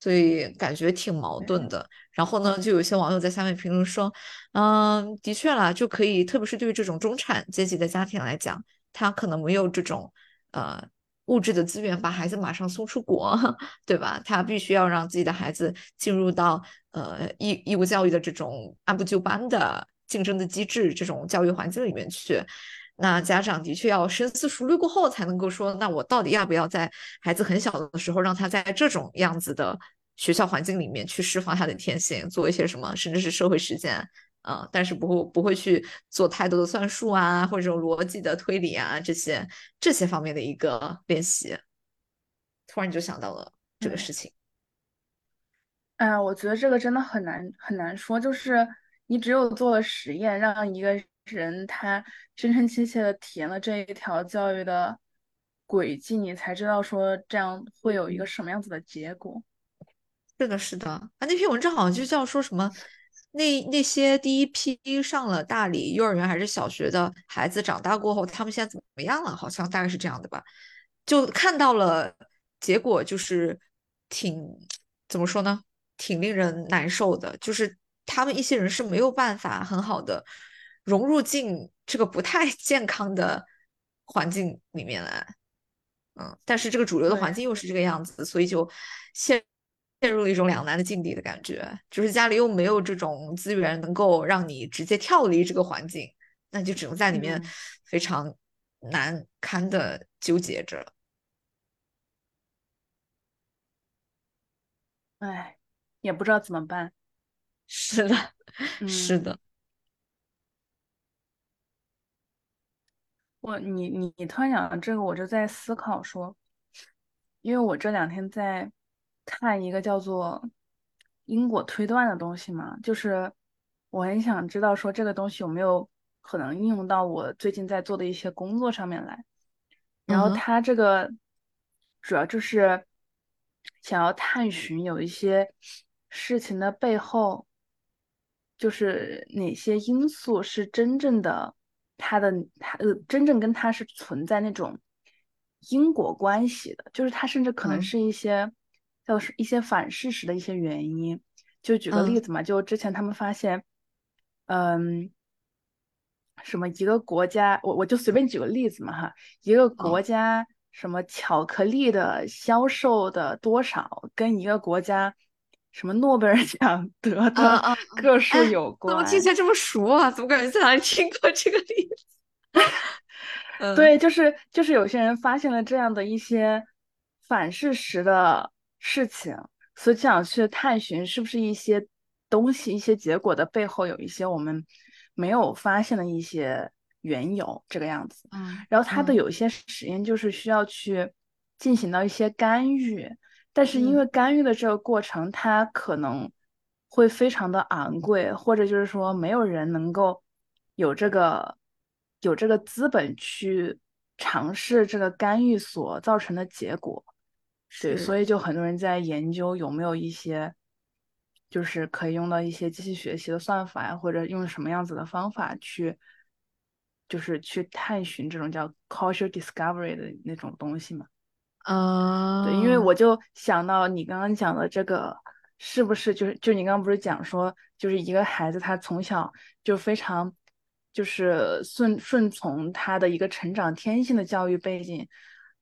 所以感觉挺矛盾，的。然后呢，就有些网友在下面评论说，嗯，的确啦，就可以，特别是对于这种中产阶级的家庭来讲，他可能没有这种呃物质的资源把孩子马上送出国，对吧？他必须要让自己的孩子进入到呃义义务教育的这种按部就班的竞争的机制这种教育环境里面去。那家长的确要深思熟虑过后，才能够说，那我到底要不要在孩子很小的时候，让他在这种样子的学校环境里面去释放他的天性，做一些什么，甚至是社会实践啊、呃但是不会不会去做太多的算术啊，或者这种逻辑的推理啊，这些这些方面的一个练习。突然就想到了这个。事情。哎呀，我觉得这个真的很难很难说，就是你只有做了实验，让一个人他真真切切的体验了这一条教育的轨迹，你才知道说这样会有一个什么样子的结果。是的，是的，啊，那篇文章好像就叫说什么，那那些第一批上了大理幼儿园还是小学的孩子长大过后，他们现在怎么样了？好像大概是这样的吧。就看到了结果，就是挺，怎么说呢，挺令人难受的。就是他们一些人是没有办法很好的融入进这个不太 健康的环境里面来。嗯，但是这个主流的环，境又是这个样子，所以就陷陷入了一种两难的境地的感觉，就是家里又没有这种资源能够让你直接跳离这个环境，那就只能在里面嗯，非常难堪的纠结着。哎，也不知道怎么办。是的，是嗯，的，我你你你突然讲到这个，我就在思考说。因为我这两天在看一个叫做因果推断的东西嘛，就是我很想知道说这个东西有没有可能应用到我最近在做的一些工作上面来。然后它这个主要就是想要探寻有一些事情的背后，就是哪些因素是真正的它的他呃真正跟他是存在那种因果关系的，就是他甚至可能嗯是一些叫是一些反事实的一些原因。就举个例嗯子嘛，就之前他们发现，嗯。什么一个国家，我我就随便举个例子嘛哈，一个国哦家什么巧克力的销售的多少跟一个国家什么诺贝尔奖 得的个数有关怎么听起。来这么熟啊？怎么感觉在哪里听过这个例子？嗯对，就是就是有些人发现了这样的一些反事实的事情，所以就想去探寻是不是一些东西、一些结果的背后有一些我们没有发现的一些缘由，这个样子。嗯然后它的嗯有一些实验就是需要去进行到一些干预，但是因嗯为干预的这个过程，它可能会非常的昂贵，或者就是说没有人能够有这个有这个资本去尝试这个干预所造成的结果。对，所以就很多人在研究有没有一些，就是可以用到一些机器学习的算法呀，或者用什么样子的方法去，就是去探寻这种叫 causal discovery 的那种东西嘛。对，因为啊，我就想到你刚刚讲的这个，是不是就是就你刚刚不是讲说，就是一个孩子他从小就非常就是顺顺从他的一个成长天性的教育背景，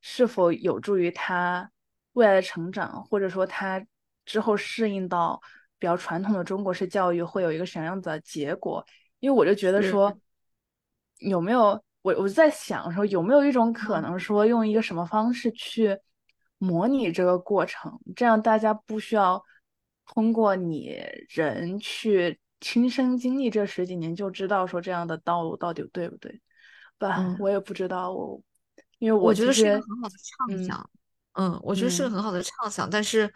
是否有助于他未来的成长，或者说他之后适应到比较传统的中国式教育会有一个什么样子的结果？因为我就觉得，说，有没有我我在想说，有没有一种可嗯能说，用一个什么方式去模拟这个过程，这样大家不需要通过你人去亲身经历这十几年，就知道说这样的道路到底对不对吧？嗯。我也不知道，我因为我我觉得是一个很好的畅嗯想，嗯，我觉得是个嗯很好的畅想，但是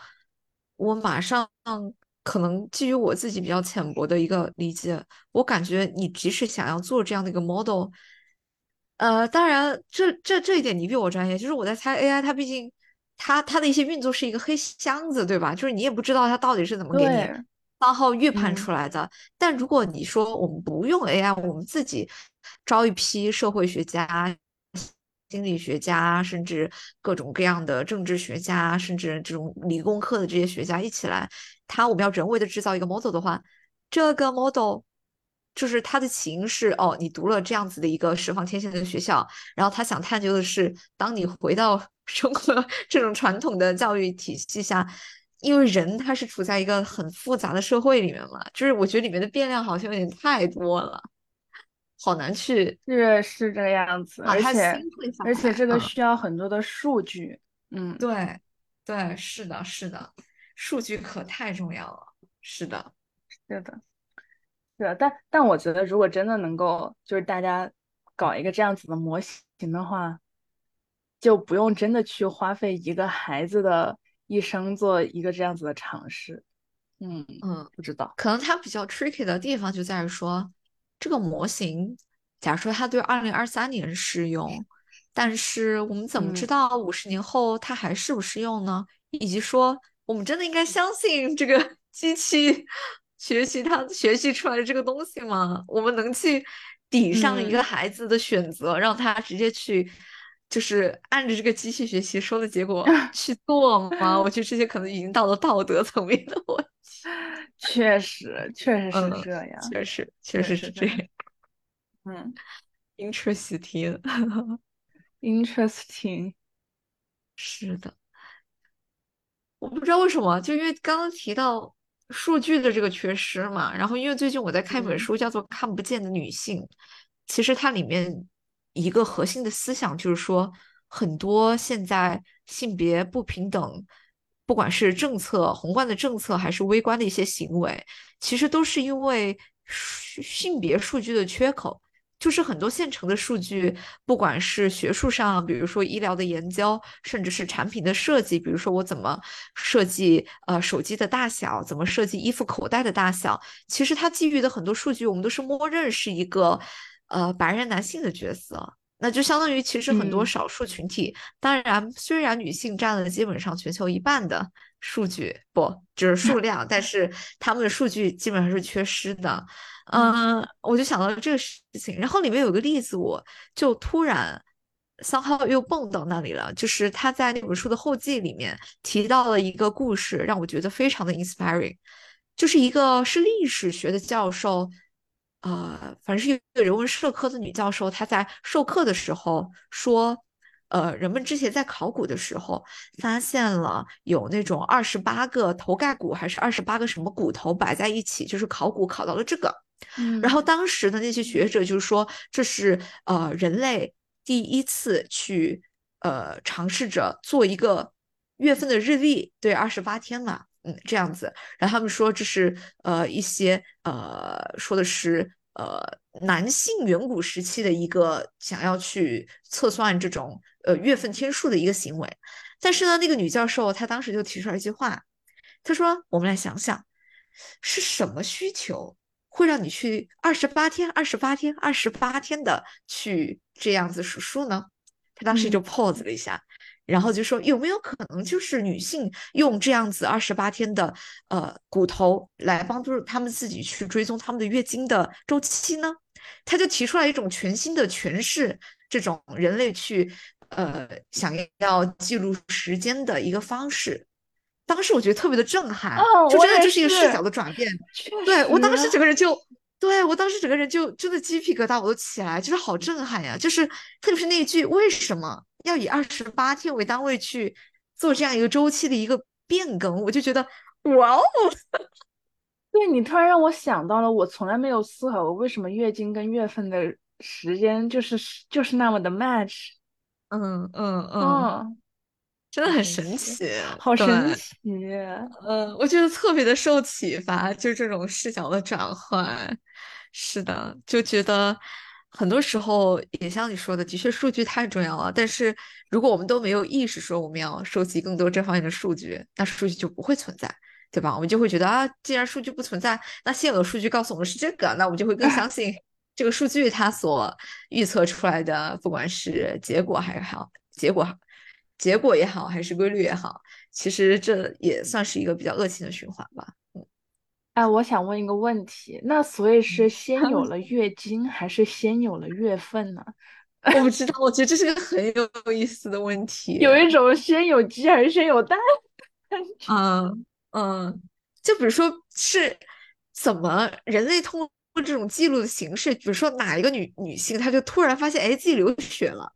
我马上可能基于我自己比较浅薄的一个理解，我感觉你即使想要做这样的一个 model，呃，当然这这这一点你比我专业，就是我在猜 AI 它毕竟它它的一些运作是一个黑箱子，对吧？就是你也不知道它到底是怎么给你对番号预判嗯出来的。但如果你说我们不用 AI，我们自己招一批社会学家、心理学家，甚至各种各样的政治学家，甚至这种理工科的这些学家一起来，他我们要人为的制造一个 model 的话，这个 model 就是他的起因是哦，你读了这样子的一个释放天性的学校，然后他想探究的是，当你回到 中国这种传统的教育体系下。因为人他是处在一个很复杂的社会里面嘛，就是我觉得里面的变量好像有点太多了，好难去是是这个样子，而且而且这个需要很多的数据，嗯。对，对，是的，是的，数据可太重要了。是的，是的，是的，但但我觉得，如果真的能够，就是大家搞一个这样子的模型的话，就不用真的去花费一个孩子的一生做一个这样子的尝试。嗯，嗯。不知道。可能它比较 tricky 的地方就在于说，这个模型，假如说它对二零二三年适用，但是我们怎么知嗯，道五十年后它还适不适用呢？以及说，我们真的应该相信这个 机器学习他学习出来的这个东西吗？我们能去抵上一个嗯，孩子的选择，让他直接去，就是按着这个机器学习说的结果 去做吗？我觉得这些可能已经到了道德层面的问题。确实，确实是嗯，这样，确实，确确实实是是这样。这样。嗯 Interesting，，interesting。是的，我不知道为什么，就因为刚刚提到数据的这个缺失嘛，然后因为最近我在看一本嗯书，叫做《看不见的女性》，其实它里面一个核心的思想就是说，很多现在性别不平等，不管是政策、宏观的政策，还是微观的一些行为，其实都是因为性别数据的缺口。就是很多现成的数据，不管是学术上，比如说医疗的研究，甚至是产品的设计，比如说我怎么设计呃手机的大小，怎么设计衣服口袋的大小，其实它基于的很多数据，我们都是默认是一个呃白人男性的角色。那就相当于，其实很多嗯少数群体，当然虽然女性占了基本上全球一半的数据，不，就是数量，但是他们的数据基本上是缺失的。嗯，我就想到了这个事情，然后里面有个例子，我就突然三号又蹦到那里了，就是他在那本书的后记里面提到了一个故事，让我觉得非常的 inspiring，就是一个是历史学的教授，呃，反正是一个人文社科的女教授，她在授课的时候说，呃，人们之前在考古的时候发现了有那种二十八个头盖骨，还是二十八个什么骨头摆在一起，就是考古考到了这个。然嗯后当时的那些学者就说，这是呃人类第一次去呃尝试着做一个月份的日历，对，二十八天嘛，嗯，这样子。然后他们说这是呃一些呃说的是呃男性远古时期的一个想要去测算这种呃月份天数的一个行为。但是呢，那个女教授她当时就提出来一句话，她说：“我们来想想，是什么需求会让你去二十八天、二十八天、二十八天的去这样子数数呢？”他当时就嗯 pause 了一下。然后就说有没有可能就是女性用这样子二十八天的呃骨头来帮助她们自己去追踪她们的月经的周期呢？他就提出来一种全新的诠释这种人类去呃想要记录时间的一个方式。当时我觉得特别的震撼，哦，就真的就是一个视角，的转变。对，我当时，整个人就，对，我当时整个人就真的鸡皮疙瘩我都起来，就是好震撼呀！就是特别是那一句为什么要以二十八天为单位去做这样一个周期的一个变更，我就觉得哇哦，对你突然让我想到了，我从来没有思考过为什么月经跟月份的时间就是就是那么的 match。嗯嗯嗯，嗯，真的很神神奇，好。神奇。嗯，我觉得特别的受启发，就是这种视角的转换。是的，就觉得很多时候也像你说的，的确数据太重要了。但是如果我们都没有意识说我们要收集更多这方面的数据，那数据就不会存在，对吧？我们就会觉得啊，既然数据不存在，那现有的数据告诉我们是这个，那我们就会更相 信这个数据它所预测出来的，不管是结果还是好，结果结果也好，还是规律也好。其实这也算是一个比较恶性的循环吧。嗯哎，我想问一个问题，那所以是先有了月经，还是先有了月份呢？我不知道，我觉得这是个很有意思的问题。有一种先有鸡还是先有蛋。嗯嗯，就比如说是怎么人类通过这种记录的形式，比如说哪一个女女性，她就突然发现，哎，自己流血了。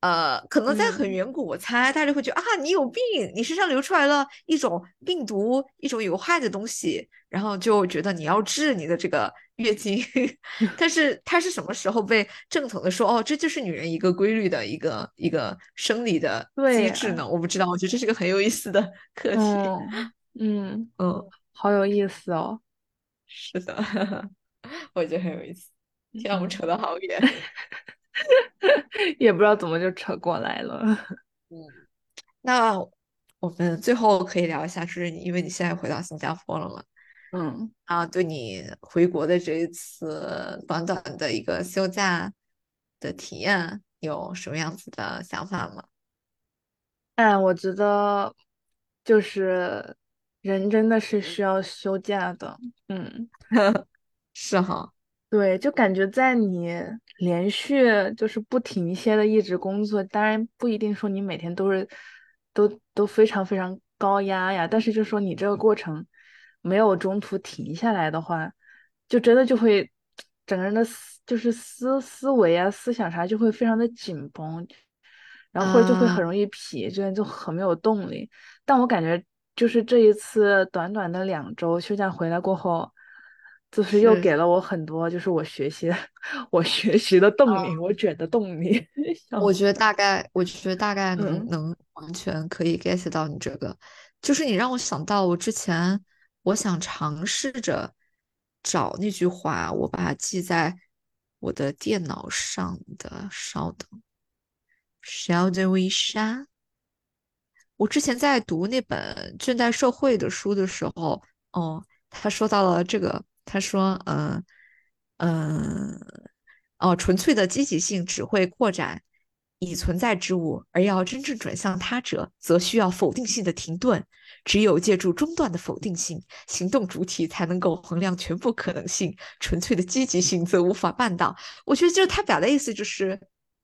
呃，可能在很嗯，远古，我猜大家会觉得啊，你有病，你身上流出来了一种病毒，一种有害的东西，然后就觉得你要治你的这个月经。但是它是什么时候被正统的说，哦，这就是女人一个规律的一个一个生理的，机制呢？我不知道，我觉得这是个很有意思的课题。嗯嗯，嗯，好有意思哦。是的，我觉得很有意思。天啊，我们嗯，扯得好远。也不知道怎么就扯过来了。嗯，那我们最后可以聊一下，就是你因为你现在回到新加坡了嘛？嗯。啊，对你回国的这一次短短的一个休假的体验，有什么样子的想法吗？哎，我觉得就是人真的是需要休假的，嗯，是哈，对，就感觉在你连续就是不停歇的一直工作，当然不一定说你每天都是都都非常非常高压呀，但是就说你这个过程没有中途停下来的话，就真的就会整个人的思就是思思维啊思想啥就会非常的紧绷，然后或者就会啊，很容易疲倦，就很没有动力。但我感觉就是这一次短短的两周休假回来过后，就是又，给了我很多，就是我学习 我学习的动力，啊，我卷的动力。我觉得大概，我觉得大概。能嗯能。完全可以 get 到你这个，就是你让我想到我之前我想尝试着找那句话，我把它记在我的电脑上的，稍等，Shall shall？我之前在读那本《倦怠社会》的书的时候，哦，他说到了这个，他说，嗯嗯，哦，纯粹的积极性只会扩展已存在之物，而要真正转向他者，则需要否定性的停顿。只有借助中断的否定性，行动主体才能够衡量全部可能性。纯粹的积极性则无法办到。我觉得就是他表达的意思就是，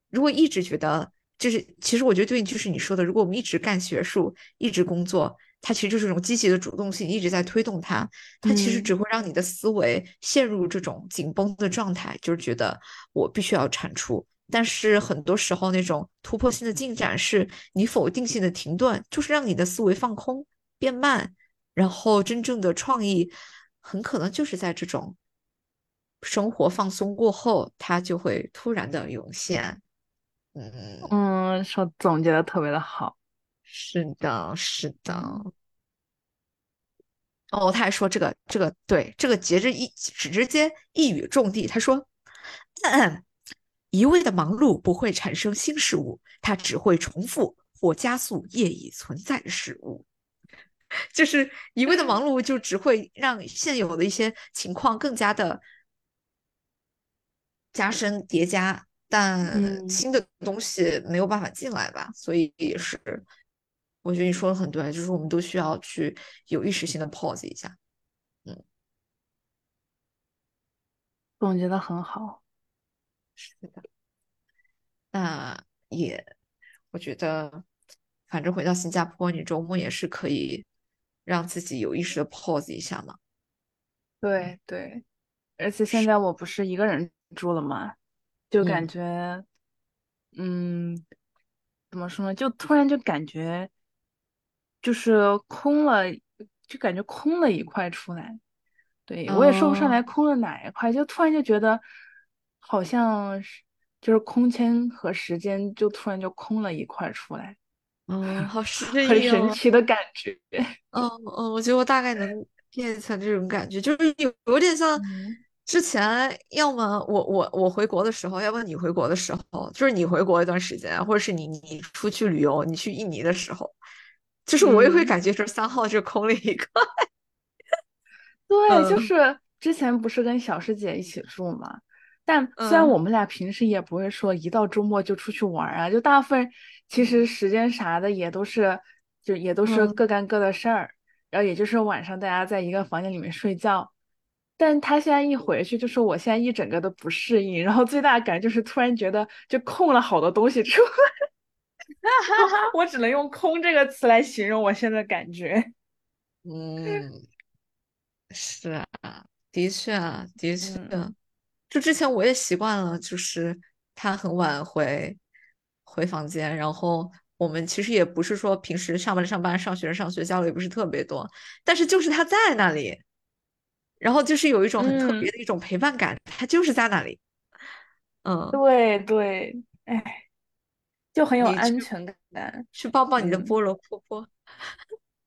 如果一直觉得。就是其实我觉得对应，就是你说的，如果我们一直干学术，一直工作，它其实就是一种积极的主动性一直在推动它，它其实嗯只会让你的思维陷入这种紧绷的状态，就是觉得我必须要产出。但是很多时候，那种突破性的进展是你否定性的停顿，就是让你的思维放空、变慢，然后真正的创意很可能就是在这种生活放松过后，它就会突然的涌现。嗯，嗯，说总结的特别的好。是的，是的。嗯哦，他还说这个这个对这个节日一只直接一语中的，他说，嗯，一味的忙碌不会产生新事物，它只会重复或加速业已存在的事物。就是一味的忙碌，就只会让现有的一些情况更加的加深叠加，但嗯，新的东西没有办法进来吧，所以也是，我觉得你说的很对，就是我们都需要去有意识性的 pause 一下。嗯，总结的很好。是的。那也，我觉得，反正回到新加坡，你周末也是可以让自己有意识的 pause 一下嘛。对对，而且现，在我不是一个人住了嘛，就感嗯觉，嗯，怎么说呢？就突然就感觉就是空了，就感觉空了一块出来。对，我也说不上来嗯空了哪一块，就突然就觉得好像是就是空间和时间就突然就空了一块出来，嗯，好诗很意哦。神奇的感觉。嗯嗯，我觉得我大概能变成这种感觉，就是有有点像嗯之前，要么我我我回国的时候，要么你回国的时候，就是你回国一段时间，或者是你你出去旅游，你去印尼的时候，就是我也会嗯。感觉这三号就空了一个。对，就嗯是之前不是跟小师姐一起住嘛，但虽然嗯我们俩平时也不会说一到周末就出去玩儿啊，就大部分其实时间啥的也都是，就也都是嗯各干各的事儿，然后也就是晚上大家在一个房间里面睡觉。但他现在一回去，就说我现在一整个都不适应，然后最大的感觉就是突然觉得就空了好多东西出来，我只能用“空”这个词来形容我现在感觉。嗯，是啊，的确啊，的确，嗯。就之前我也习惯了，就是他很晚回回房间，然后我们其实也不是说平时上班上班、上学上学交流也不是特别多，但是就是他在那里，然后就是有一种很特别嗯，的一种陪伴感，他就是在那里，嗯，对对，哎。就很有安全感。去抱抱你的嗯，菠萝婆婆，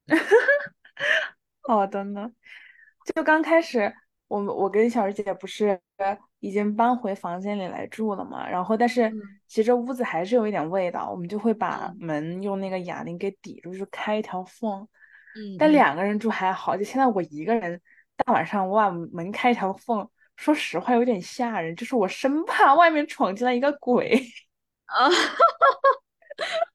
好的呢。就刚开始，我我跟小师姐不是已经搬回房间里来住了嘛，然后但是嗯其实屋子还是有一点味道，我们就会把嗯门用那个哑铃给抵住，就开一条缝。但两个人住还好，就现在我一个人，大晚上我把门开一条缝，说实话有点吓人，就是我生怕外面闯进来一个鬼。啊。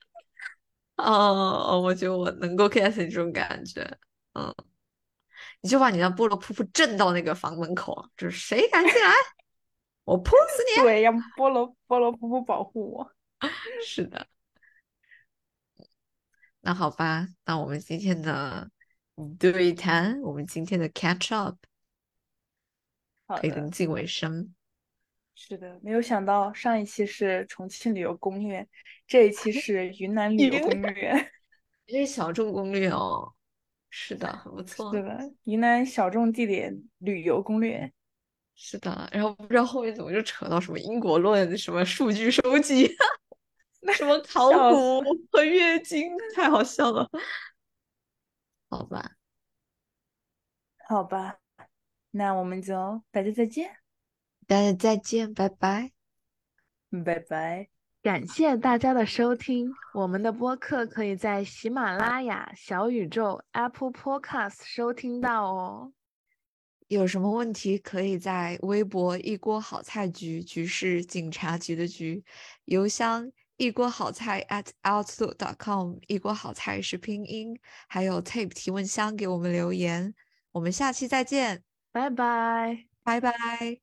哦，我觉得我能够 get 你这种感觉，嗯，你就把你的菠萝噗噗震到那个房门口，就是谁敢进来，我扑死你！对，让菠萝菠萝布布保护我。是的，那好吧，那我们今天的对谈，我们今天的 catch up 可以临。近尾声。是的，没有想到上一期是重庆旅游攻略，这一期 是云南旅游攻略。这是小众攻略哦，是的，很不 错，对的，云南小众地点旅游攻略，是的。然后不知道后面怎么就扯到什么因果论、什么数据收集、什么考古。和月经，太好笑了。好吧，好吧，那我们就大家再见，大家再见，拜拜。拜拜。感谢大家的收听，我们的播客可以在喜马拉雅、小宇宙、Apple Podcast 收听到哦。有什么问题可以在微博“一锅好菜局”局是警察局的局，邮箱一锅好菜 at outlook.com，一锅好菜是拼音，还有 tape 提问箱给我们留言。我们下期再见，拜拜。拜拜。